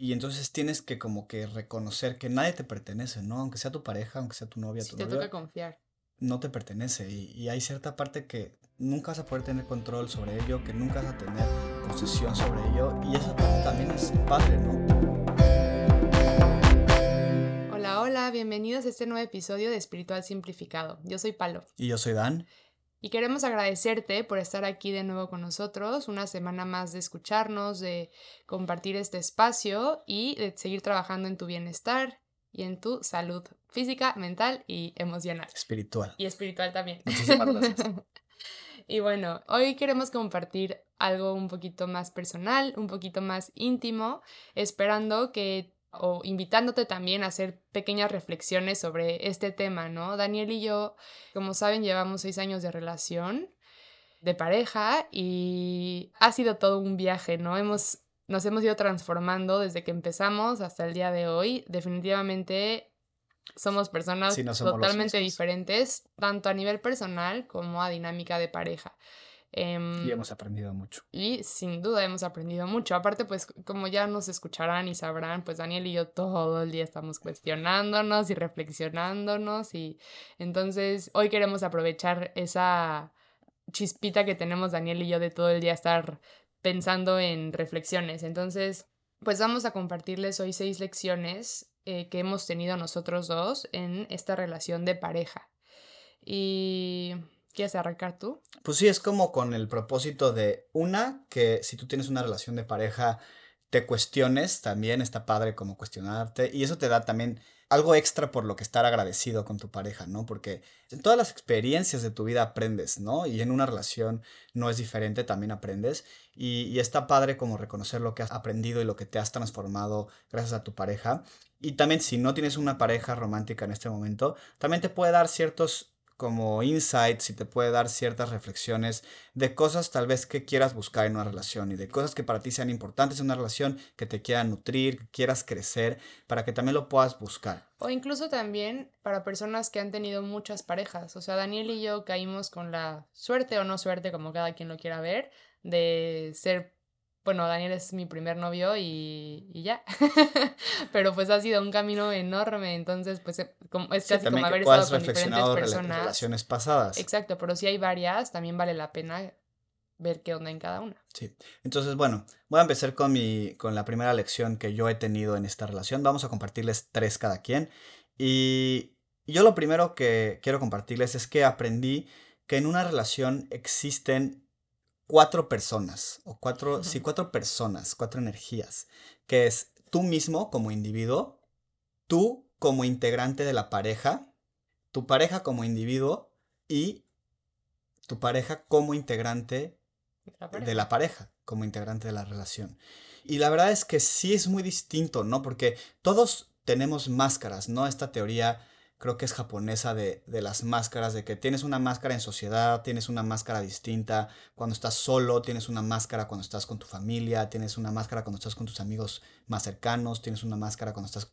Y entonces tienes que como que reconocer que nadie te pertenece, ¿no? Aunque sea tu pareja, aunque sea tu novia, Sí, tu te toca confiar. no te pertenece. Y, y hay cierta parte que nunca vas a poder tener control sobre ello, que nunca vas a tener posesión sobre ello. Y esa parte también es padre, ¿no? Hola, hola, bienvenidos a este nuevo episodio de Espiritual Simplificado. Yo soy Palo Y yo soy Dan. Y queremos agradecerte por estar aquí de nuevo con nosotros, una semana más de escucharnos, de compartir este espacio y de seguir trabajando en tu bienestar y en tu salud física, mental y emocional. Espiritual. Y espiritual también. Muchísimas gracias. y bueno, hoy queremos compartir algo un poquito más personal, un poquito más íntimo, esperando que o invitándote también a hacer pequeñas reflexiones sobre este tema, ¿no? Daniel y yo, como saben, llevamos seis años de relación, de pareja, y ha sido todo un viaje, ¿no? Hemos, nos hemos ido transformando desde que empezamos hasta el día de hoy. Definitivamente somos personas Sí, no somos los totalmente diferentes, tanto a nivel personal como a dinámica de pareja. Em, Y hemos aprendido mucho. y sin duda hemos aprendido mucho. Aparte, pues como ya nos escucharán y sabrán, pues Daniel y yo todo el día estamos cuestionándonos y reflexionándonos. Y entonces hoy queremos aprovechar esa chispita que tenemos Daniel y yo de todo el día estar pensando en reflexiones. Entonces, pues vamos a compartirles hoy seis lecciones eh, que hemos tenido nosotros dos en esta relación de pareja. Y... ¿Quieres arrancar tú? Pues sí, es como con el propósito de una, que si tú tienes una relación de pareja, te cuestiones, también está padre como cuestionarte, y eso te da también algo extra por lo que estar agradecido con tu pareja, ¿no? Porque en todas las experiencias de tu vida aprendes, ¿no? Y en una relación no es diferente, también aprendes, y, está padre como reconocer lo que has aprendido y lo que te has transformado gracias a tu pareja. Y también si no tienes una pareja romántica en este momento, también te puede dar ciertos como insights y te puede dar ciertas reflexiones de cosas tal vez que quieras buscar en una relación y de cosas que para ti sean importantes en una relación, que te quieran nutrir, que quieras crecer, para que también lo puedas buscar. O incluso también para personas que han tenido muchas parejas. O sea, Daniel y yo caímos con la suerte o no suerte, como cada quien lo quiera ver, de ser, bueno, Daniel es mi primer novio y, y ya. Pero pues ha sido un camino enorme, entonces pues eh, como, es Sí, casi como haber estado con diferentes personas. relaciones pasadas. Exacto, pero si hay varias, también vale la pena ver qué onda en cada una. Sí. Entonces, bueno, voy a empezar con, mi, con la primera lección que yo he tenido en esta relación. Vamos a compartirles tres cada quien. Y yo lo primero que quiero compartirles es que aprendí que en una relación existen cuatro personas, o cuatro, sí, cuatro personas, cuatro energías, que es tú mismo como individuo, tú como integrante de la pareja, tu pareja como individuo y tu pareja como integrante La de la pareja como integrante de la relación. Y la verdad es que sí es muy distinto, ¿no? Porque todos tenemos máscaras, ¿no? Esta teoría creo que es japonesa de, de las máscaras, de que tienes una máscara en sociedad, tienes una máscara distinta cuando estás solo, tienes una máscara cuando estás con tu familia, tienes una máscara cuando estás con tus amigos más cercanos, tienes una máscara cuando estás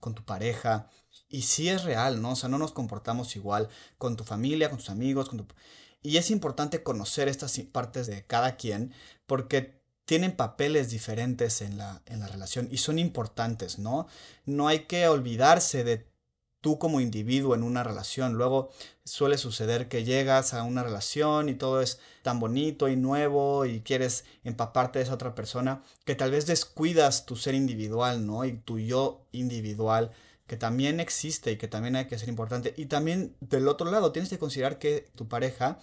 con tu pareja. Y sí es real, ¿no? O sea, no nos comportamos igual con tu familia, con tus amigos, con tu... Y es importante conocer estas partes de cada quien porque tienen papeles diferentes en la, en la relación y son importantes, ¿no? No hay que olvidarse de tú como individuo en una relación. Luego suele suceder que llegas a una relación y todo es tan bonito y nuevo y quieres empaparte de esa otra persona que tal vez descuidas tu ser individual, ¿no? Y tu yo individual que también existe y que también hay que ser importante. Y también del otro lado tienes que considerar que tu pareja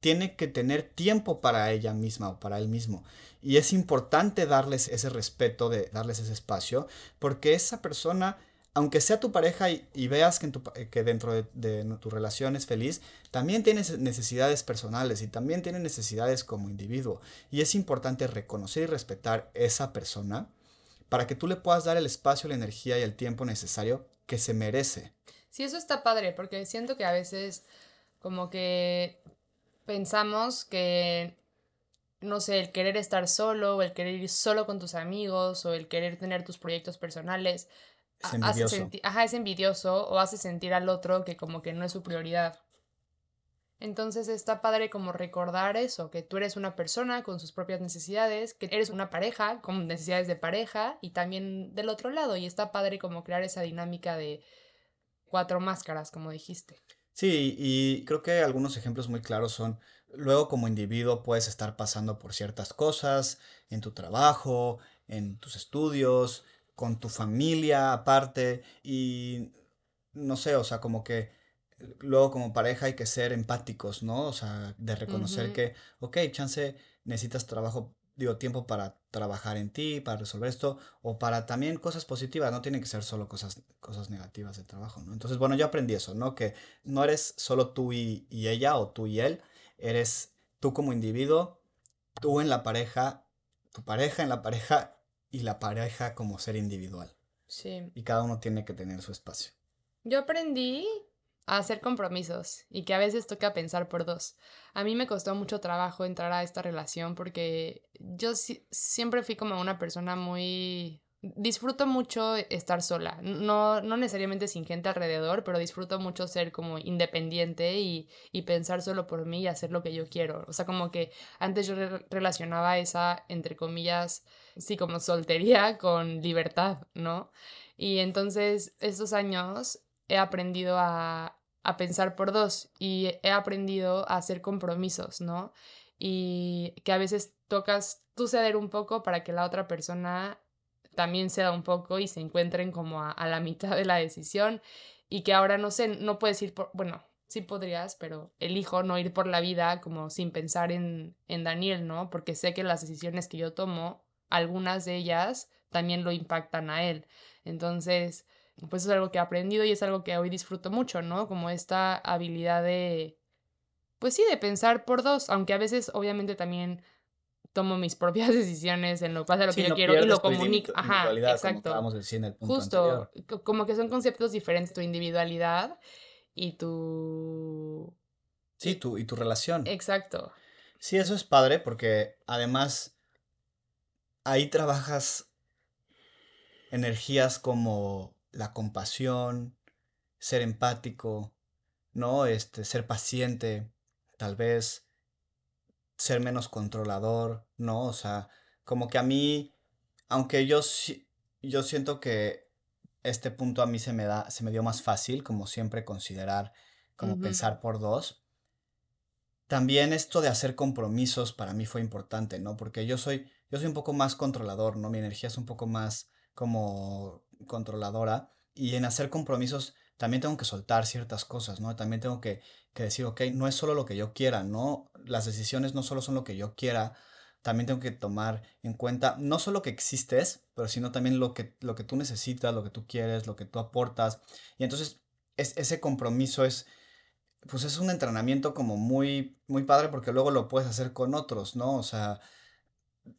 tiene que tener tiempo para ella misma o para él mismo. Y es importante darles ese respeto, de darles ese espacio, porque esa persona, aunque sea tu pareja y, veas pa- que dentro de, de tu relación es feliz, también tienes necesidades personales y también tiene necesidades como individuo. Y es importante reconocer y respetar esa persona para que tú le puedas dar el espacio, la energía y el tiempo necesario que se merece. Sí, eso está padre, porque siento que a veces como que pensamos que, no sé, el querer estar solo o el querer ir solo con tus amigos o el querer tener tus proyectos personales Es hace envidioso. ajá, es envidioso o hace sentir al otro que como que no es su prioridad. Entonces está padre como recordar eso, que tú eres una persona con sus propias necesidades, que eres una pareja con necesidades de pareja y también del otro lado. Y está padre como crear esa dinámica de cuatro máscaras, como dijiste. Sí, y creo que algunos ejemplos muy claros son, luego como individuo puedes estar pasando por ciertas cosas en tu trabajo, en tus estudios, con tu familia aparte, y no sé, o sea, como que luego como pareja hay que ser empáticos, ¿no? O sea, de reconocer que, ok, chance, necesitas trabajo, digo, tiempo para trabajar en ti, para resolver esto, o para también cosas positivas, no tienen que ser solo cosas, cosas negativas de trabajo, ¿no? Entonces, bueno, yo aprendí eso, ¿no? Que no eres solo tú y, y ella o tú y él, eres tú como individuo, tú en la pareja, tu pareja en la pareja y la pareja como ser individual. Sí. Y cada uno tiene que tener su espacio. Yo aprendí a hacer compromisos y que a veces toca pensar por dos. A mí me costó mucho trabajo entrar a esta relación porque yo siempre fui como una persona muy... Disfruto mucho estar sola, no, no necesariamente sin gente alrededor, pero disfruto mucho ser como independiente y, y pensar solo por mí y hacer lo que yo quiero. O sea, como que antes yo relacionaba esa, entre comillas, sí, como soltería con libertad, ¿no? Y entonces estos años he aprendido a, a pensar por dos y he aprendido a hacer compromisos, ¿no? Y que a veces tocas tú ceder un poco para que la otra persona también ceda un poco y se encuentren como a, la mitad de la decisión y que ahora no sé, no puedes ir por, bueno, sí podrías, pero elijo no ir por la vida como sin pensar en, en Daniel, ¿no? Porque sé que las decisiones que yo tomo, algunas de ellas también lo impactan a él. Entonces, pues es algo que he aprendido y es algo que hoy disfruto mucho, ¿no? Como esta habilidad de, pues sí, de pensar por dos, aunque a veces obviamente también tomo mis propias decisiones en lo que pasa lo que yo quiero y lo comunico. Ajá, exacto. Justo, como que son conceptos diferentes, tu individualidad y tu... Sí, tu, y tu relación. Exacto. Sí, eso es padre porque además ahí trabajas energías como la compasión, ser empático, ¿no? Este, ser paciente, tal vez ser menos controlador, ¿no? O sea, como que a mí, aunque yo, yo siento que este punto a mí se me da, se me dio más fácil, como siempre considerar, como pensar por dos. También esto de hacer compromisos para mí fue importante, ¿no? Porque yo soy, yo soy un poco más controlador, ¿no? Mi energía es un poco más como controladora y en hacer compromisos también tengo que soltar ciertas cosas, ¿no? También tengo que, decir, ok, no es solo lo que yo quiera, ¿no? Las decisiones no solo son lo que yo quiera, también tengo que tomar en cuenta no solo que existes, pero sino también lo que, lo que tú necesitas, lo que tú quieres, lo que tú aportas. Y entonces es, ese compromiso es, pues es un entrenamiento como muy, muy padre porque luego lo puedes hacer con otros, ¿no? O sea,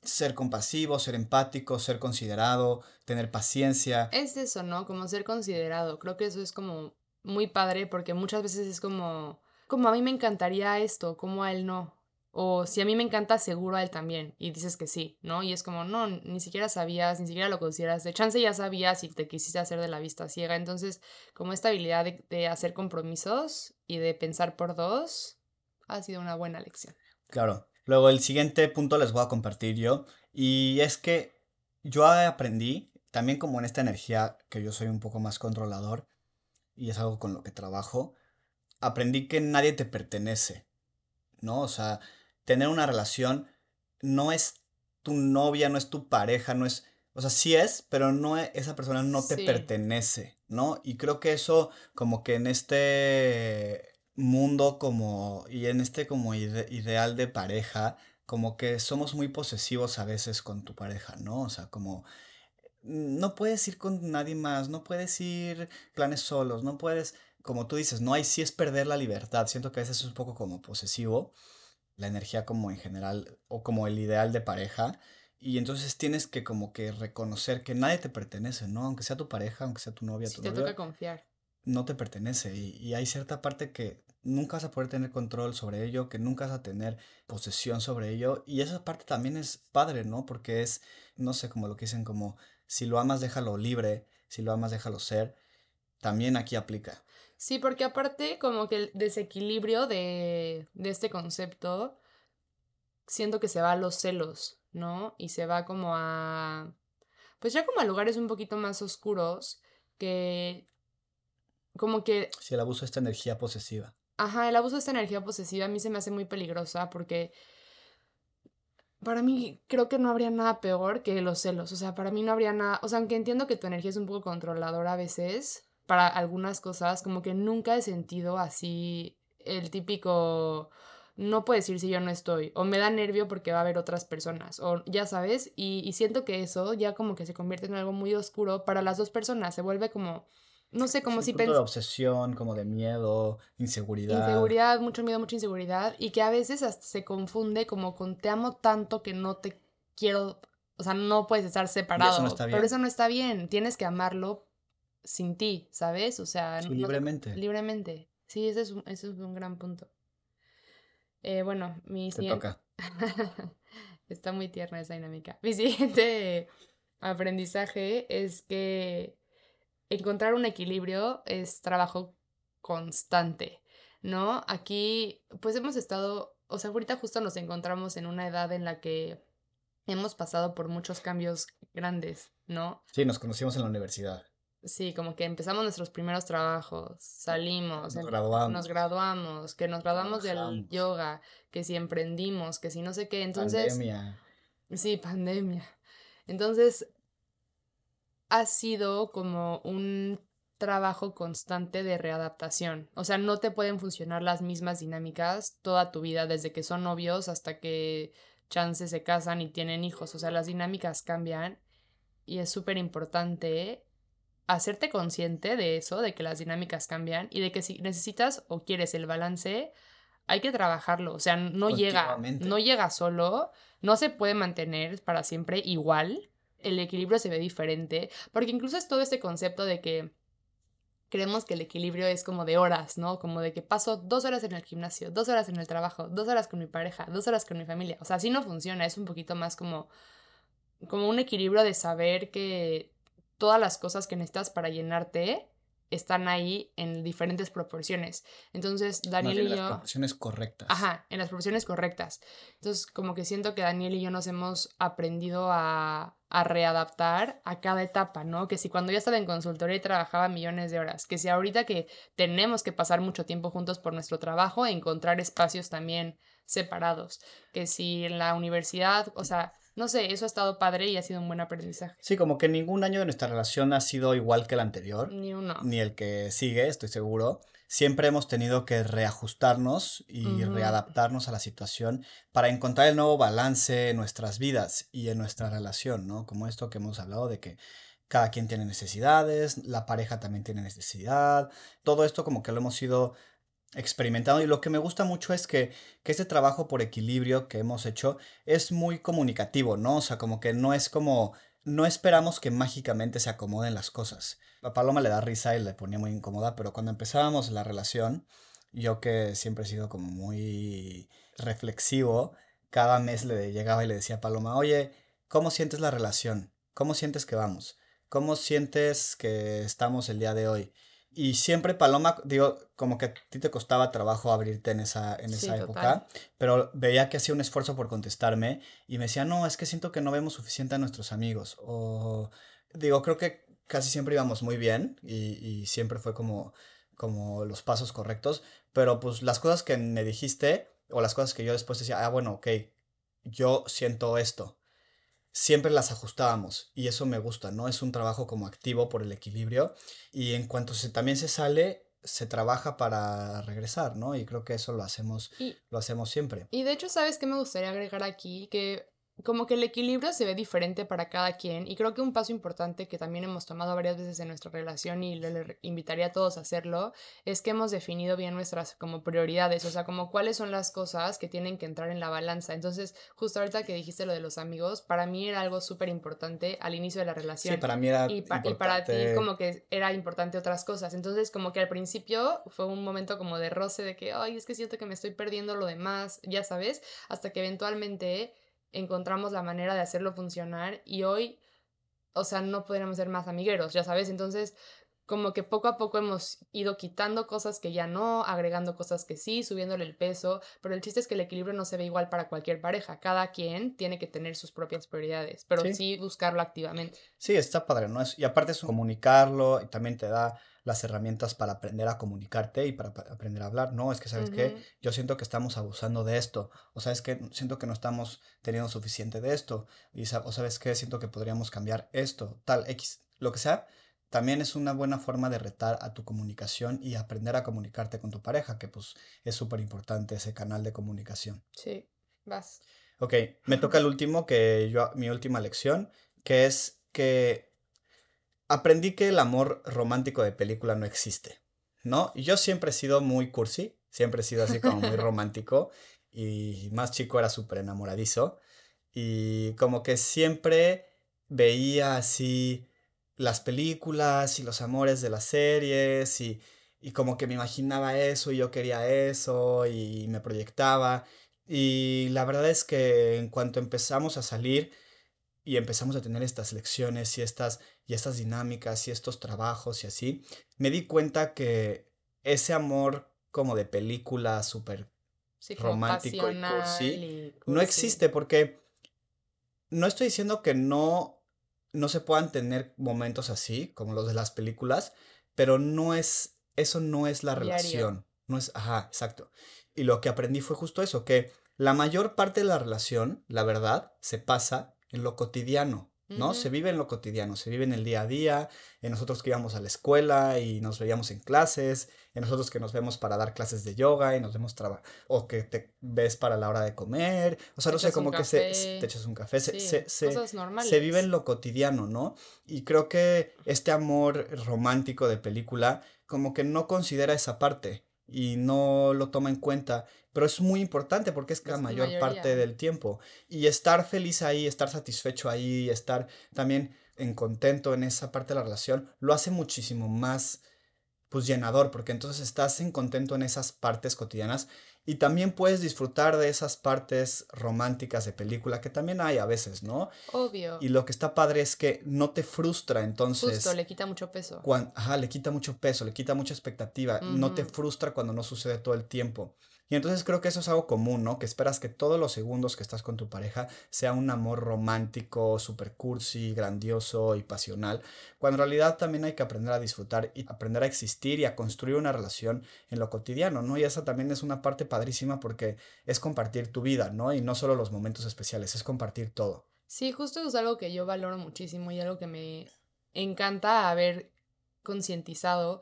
ser compasivo, ser empático, ser considerado, tener paciencia. Es eso, ¿no? Como ser considerado. Creo que eso es como muy padre porque muchas veces es como, como a mí me encantaría esto, como a él no. O si a mí me encanta, seguro a él también. Y dices que sí, ¿no? Y es como, no, ni siquiera sabías, ni siquiera lo consideras. De chance ya sabías y te quisiste hacer de la vista ciega. Entonces, como esta habilidad de, de hacer compromisos y de pensar por dos, ha sido una buena lección. Claro. Luego el siguiente punto les voy a compartir yo y es que yo aprendí, también como en esta energía que yo soy un poco más controlador y es algo con lo que trabajo, aprendí que nadie te pertenece, ¿no? O sea, tener una relación no es tu novia, no es tu pareja, no es... O sea, sí es, pero no e, esa persona no te pertenece, ¿no? Y creo que eso como que en este mundo como y en este como ideal de pareja, como que somos muy posesivos a veces con tu pareja, ¿no? O sea, como no puedes ir con nadie más, no puedes ir planes solos, no puedes, como tú dices, no hay sí es perder la libertad. Siento que a veces es un poco como posesivo, la energía como en general o como el ideal de pareja. Y entonces tienes que como que reconocer que nadie te pertenece, ¿no? Aunque sea tu pareja, aunque sea tu novia, tu te toca confiar. No te pertenece. Y, y, hay cierta parte que nunca vas a poder tener control sobre ello, que nunca vas a tener posesión sobre ello. Y esa parte también es padre, ¿no? Porque es, no sé, como lo que dicen, como si lo amas, déjalo libre, si lo amas, déjalo ser. También aquí aplica. Sí, porque aparte como que el desequilibrio de, de este concepto, siento que se va a los celos, ¿no? Y se va como a, pues ya como a lugares un poquito más oscuros que como que... Si el abuso de esta energía posesiva. Ajá, el abuso de esta energía posesiva a mí se me hace muy peligrosa porque para mí creo que no habría nada peor que los celos. O sea, para mí no habría nada. O sea, aunque entiendo que tu energía es un poco controladora a veces, para algunas cosas, como que nunca he sentido así el típico. No puedo decir si yo no estoy. O me da nervio porque va a haber otras personas. O ya sabes. Y, y siento que eso ya como que se convierte en algo muy oscuro para las dos personas. Se vuelve como no sé, como si pensé... de obsesión, como de miedo, inseguridad. Inseguridad, mucho miedo, mucha inseguridad. Y que a veces hasta se confunde como con te amo tanto que no te quiero. O sea, no puedes estar separado. eso no está bien. Pero eso no está bien. Tienes que amarlo sin ti, ¿sabes? O sea, libremente. Libremente. Sí, ese es un, ese es un gran punto. Eh, bueno, mi Te toca. está muy tierna esa dinámica. Mi siguiente aprendizaje es que encontrar un equilibrio es trabajo constante, ¿no? Aquí, pues hemos estado, o sea, ahorita justo nos encontramos en una edad en la que hemos pasado por muchos cambios grandes, ¿no? Sí, nos conocimos en la universidad. Sí, como que empezamos nuestros primeros trabajos, salimos, nos graduamos, nos graduamos que nos graduamos del yoga, que si emprendimos, que si no sé qué, entonces... Pandemia. Sí, pandemia. Entonces, ha sido como un trabajo constante de readaptación. O sea, no te pueden funcionar las mismas dinámicas toda tu vida, desde que son novios hasta que chances se casan y tienen hijos. O sea, las dinámicas cambian y es súper importante hacerte consciente de eso, de que las dinámicas cambian y de que si necesitas o quieres el balance, hay que trabajarlo. O sea, no llega, no llega solo, no se puede mantener para siempre igual el equilibrio se ve diferente, porque incluso es todo este concepto de que creemos que el equilibrio es como de horas, ¿no? Como de que paso dos horas en el gimnasio, dos horas en el trabajo, dos horas con mi pareja, dos horas con mi familia. O sea, así no funciona, es un poquito más como, como un equilibrio de saber que todas las cosas que necesitas para llenarte están ahí en diferentes proporciones. Entonces, Daniel y yo... En las proporciones correctas. Ajá, en las proporciones correctas. Entonces, como que siento que Daniel y yo nos hemos aprendido a, a readaptar a cada etapa, ¿no? Que si cuando yo estaba en consultoría y trabajaba millones de horas, que si ahorita que tenemos que pasar mucho tiempo juntos por nuestro trabajo, encontrar espacios también separados, que si en la universidad, o sea, no sé, eso ha estado padre y ha sido un buen aprendizaje. Sí, como que ningún año de nuestra relación ha sido igual que el anterior. Ni uno. Ni el que sigue, estoy seguro. Siempre hemos tenido que reajustarnos y readaptarnos a la situación para encontrar el nuevo balance en nuestras vidas y en nuestra relación, ¿no? Como esto que hemos hablado de que cada quien tiene necesidades, la pareja también tiene necesidad, todo esto como que lo hemos ido experimentado y lo que me gusta mucho es que, que este trabajo por equilibrio que hemos hecho es muy comunicativo, ¿no? O sea, como que no es como, no esperamos que mágicamente se acomoden las cosas. A Paloma le da risa y le ponía muy incómoda, pero cuando empezábamos la relación, yo que siempre he sido como muy reflexivo, cada mes le llegaba y le decía a Paloma, oye, ¿cómo sientes la relación? ¿Cómo sientes que vamos? ¿Cómo sientes que estamos el día de hoy? Y siempre Paloma, digo, como que a ti te costaba trabajo abrirte en esa, en esa época, pero veía que hacía un esfuerzo por contestarme y me decía, no, es que siento que no vemos suficiente a nuestros amigos. O digo, creo que casi siempre íbamos muy bien y, y siempre fue como, como los pasos correctos, pero pues las cosas que me dijiste o las cosas que yo después decía, ah, bueno, ok, yo siento esto siempre las ajustábamos y eso me gusta, ¿no? Es un trabajo como activo por el equilibrio y en cuanto se, también se sale, se trabaja para regresar, ¿no? Y creo que eso lo hacemos, lo hacemos siempre. Y de hecho, ¿sabes qué me gustaría agregar aquí? Que como que el equilibrio se ve diferente para cada quien y creo que un paso importante que también hemos tomado varias veces en nuestra relación y le, invitaría a todos a hacerlo es que hemos definido bien nuestras como prioridades, o sea, como cuáles son las cosas que tienen que entrar en la balanza. Entonces, justo ahorita que dijiste lo de los amigos, para mí era algo súper importante al inicio de la relación. Sí, para mí era y, y para ti como que era importante otras cosas. Entonces, como que al principio fue un momento como de roce de que, ay, es que siento que me estoy perdiendo lo demás, ya sabes, hasta que eventualmente encontramos la manera de hacerlo funcionar y hoy, o sea, no podríamos ser más amigueros, ya sabes, entonces como que poco a poco hemos ido quitando cosas que ya no, agregando cosas que sí, subiéndole el peso, pero el chiste es que el equilibrio no se ve igual para cualquier pareja. Cada quien tiene que tener sus propias prioridades, pero sí, buscarlo activamente. Sí, está padre, ¿no? Es, y aparte es comunicarlo y también te da las herramientas para aprender a comunicarte y para aprender a hablar. No, es que, ¿sabes qué? Yo siento que estamos abusando de esto. O sabes que siento que no estamos teniendo suficiente de esto. Y, o sabes qué? Siento que podríamos cambiar esto, tal, X, lo que sea también es una buena forma de retar a tu comunicación y aprender a comunicarte con tu pareja, que pues es súper importante ese canal de comunicación. Sí, vas. Ok, me toca el último, que yo, mi última lección, que es que aprendí que el amor romántico de película no existe, ¿no? Y yo siempre he sido muy cursi, siempre he sido así como muy romántico y más chico era súper enamoradizo y como que siempre veía así las películas y los amores de las series y, y como que me imaginaba eso y yo quería eso y me proyectaba. Y la verdad es que en cuanto empezamos a salir y empezamos a tener estas lecciones y estas, y estas dinámicas y estos trabajos y así, me di cuenta que ese amor como de película súper romántico y cursi, no existe porque no estoy diciendo que no no se puedan tener momentos así, como los de las películas, pero no es, eso no es la relación. No es, ajá, exacto. Y lo que aprendí fue justo eso, que la mayor parte de la relación, la verdad, se pasa en lo cotidiano. ¿no? Se vive en lo cotidiano, se vive en el día a día, en nosotros que íbamos a la escuela y nos veíamos en clases, en nosotros que nos vemos para dar clases de yoga y nos vemos trabajar, o que te ves para la hora de comer, o sea, no sé, como que se, te echas un café, se, se, se, vive en lo cotidiano, ¿no? Y creo que este amor romántico de película como que no considera esa parte y no lo toma en cuenta, pero es muy importante porque es, la mayor parte del tiempo. Y estar feliz ahí, estar satisfecho ahí, estar también en contento en esa parte de la relación, lo hace muchísimo más pues llenador, porque entonces estás en contento en esas partes cotidianas y también puedes disfrutar de esas partes románticas de película que también hay a veces, ¿no? Obvio. Y lo que está padre es que no te frustra, entonces... Justo, le quita mucho peso. ajá, le quita mucho peso, le quita mucha expectativa, no te frustra cuando no sucede todo el tiempo. Y entonces creo que eso es algo común, ¿no? Que esperas que todos los segundos que estás con tu pareja sea un amor romántico, super cursi, grandioso y pasional, cuando en realidad también hay que aprender a disfrutar y aprender a existir y a construir una relación en lo cotidiano, ¿no? Y esa también es una parte padrísima porque es compartir tu vida, ¿no? Y no solo los momentos especiales, es compartir todo. Sí, justo es algo que yo valoro muchísimo y algo que me encanta haber concientizado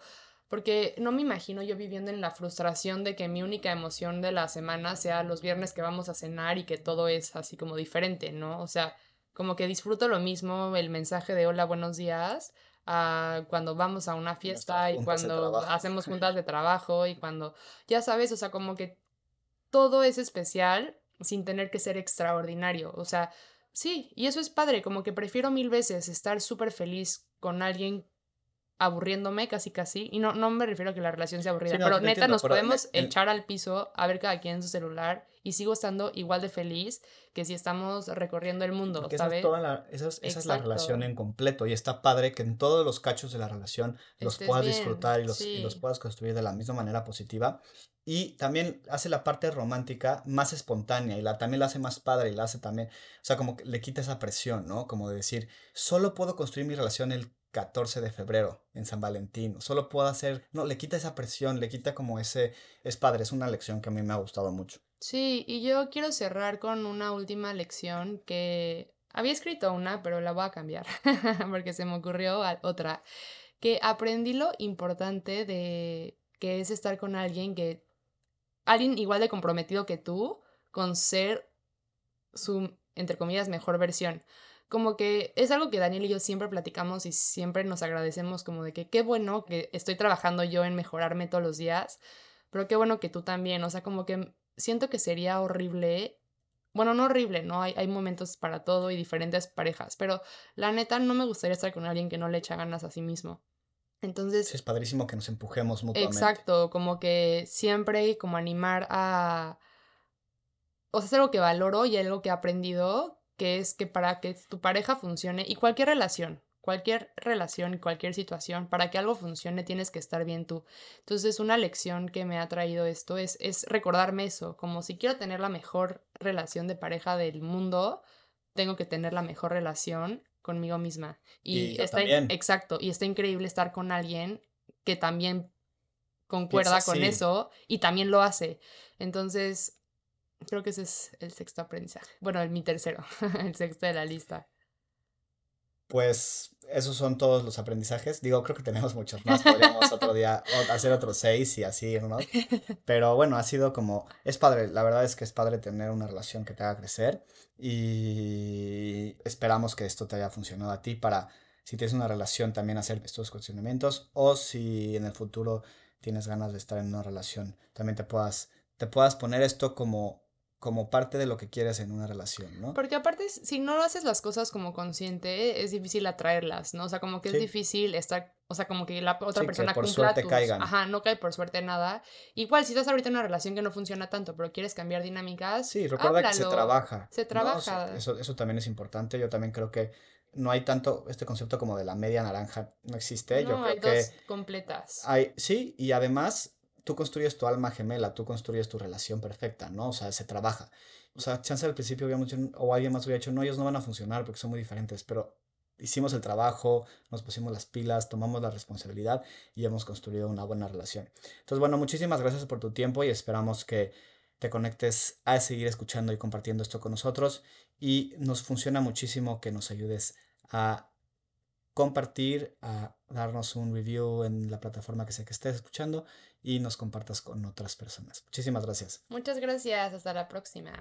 porque no me imagino yo viviendo en la frustración de que mi única emoción de la semana sea los viernes que vamos a cenar y que todo es así como diferente, ¿no? O sea, como que disfruto lo mismo el mensaje de hola, buenos días, a cuando vamos a una fiesta y cuando hacemos juntas de trabajo y cuando, ya sabes, o sea, como que todo es especial sin tener que ser extraordinario. O sea, sí, y eso es padre, como que prefiero mil veces estar súper feliz con alguien aburriéndome casi casi, y no, no me refiero a que la relación sea aburrida, pero neta nos podemos echar al piso a ver cada quien en su celular y sigo estando igual de feliz que si estamos recorriendo el mundo, ¿sabes? Esa es, la relación en completo y está padre que en todos los cachos de la relación los puedas disfrutar y los, y los puedas construir de la misma manera positiva y también hace la parte romántica más espontánea y la, también la hace más padre y la hace también, o sea, como que le quita esa presión, ¿no? Como de decir, solo puedo construir mi relación el 14 de febrero en San Valentín. Solo puedo hacer, no, le quita esa presión, le quita como ese, es padre, es una lección que a mí me ha gustado mucho. Sí, y yo quiero cerrar con una última lección que había escrito una, pero la voy a cambiar porque se me ocurrió otra, que aprendí lo importante de que es estar con alguien que, alguien igual de comprometido que tú con ser su, entre comillas, mejor versión como que es algo que Daniel y yo siempre platicamos y siempre nos agradecemos como de que qué bueno que estoy trabajando yo en mejorarme todos los días, pero qué bueno que tú también, o sea, como que siento que sería horrible, bueno, no horrible, ¿no? Hay, hay momentos para todo y diferentes parejas, pero la neta no me gustaría estar con alguien que no le echa ganas a sí mismo. Entonces... es padrísimo que nos empujemos mutuamente. Exacto, como que siempre como animar a... O sea, es algo que valoro y algo que he aprendido que es que para que tu pareja funcione y cualquier relación, cualquier relación, cualquier situación, para que algo funcione tienes que estar bien tú. Entonces, una lección que me ha traído esto es, es recordarme eso, como si quiero tener la mejor relación de pareja del mundo, tengo que tener la mejor relación conmigo misma. Y, está exacto, y está increíble estar con alguien que también concuerda con eso y también lo hace. Entonces, creo que ese es el sexto aprendizaje. Bueno, el, mi tercero, el sexto de la lista. Pues esos son todos los aprendizajes. Digo, creo que tenemos muchos más. Podríamos otro día hacer otros seis y así, ¿no? Pero bueno, ha sido como, es padre, la verdad es que es padre tener una relación que te haga crecer y esperamos que esto te haya funcionado a ti para, si tienes una relación, también hacer estos cuestionamientos o si en el futuro tienes ganas de estar en una relación, también te puedas, te puedas poner esto como como parte de lo que quieres en una relación, ¿no? Porque aparte, si no haces las cosas como consciente, es difícil atraerlas, ¿no? O sea, como que es difícil estar, o sea, como que la otra persona que por suerte caigan. Ajá, no cae por suerte nada. Igual, si estás ahorita en una relación que no funciona tanto, pero quieres cambiar dinámicas, Sí, recuerda que se trabaja. Se trabaja. eso, eso también es importante. Yo también creo que no hay tanto este concepto como de la media naranja, no existe. No, Yo creo hay que dos completas. hay, sí, y además tú construyes tu alma gemela, tú construyes tu relación perfecta, ¿no? O sea, se trabaja. O sea, chance al principio había mucho, o alguien más hubiera dicho, no, ellos no van a funcionar porque son muy diferentes, pero hicimos el trabajo, nos pusimos las pilas, tomamos la responsabilidad y hemos construido una buena relación. Entonces, bueno, muchísimas gracias por tu tiempo y esperamos que te conectes a seguir escuchando y compartiendo esto con nosotros y nos funciona muchísimo que nos ayudes a compartir, a darnos un review en la plataforma que sé que estés escuchando y nos compartas con otras personas. Muchísimas gracias. Muchas gracias. Hasta la próxima.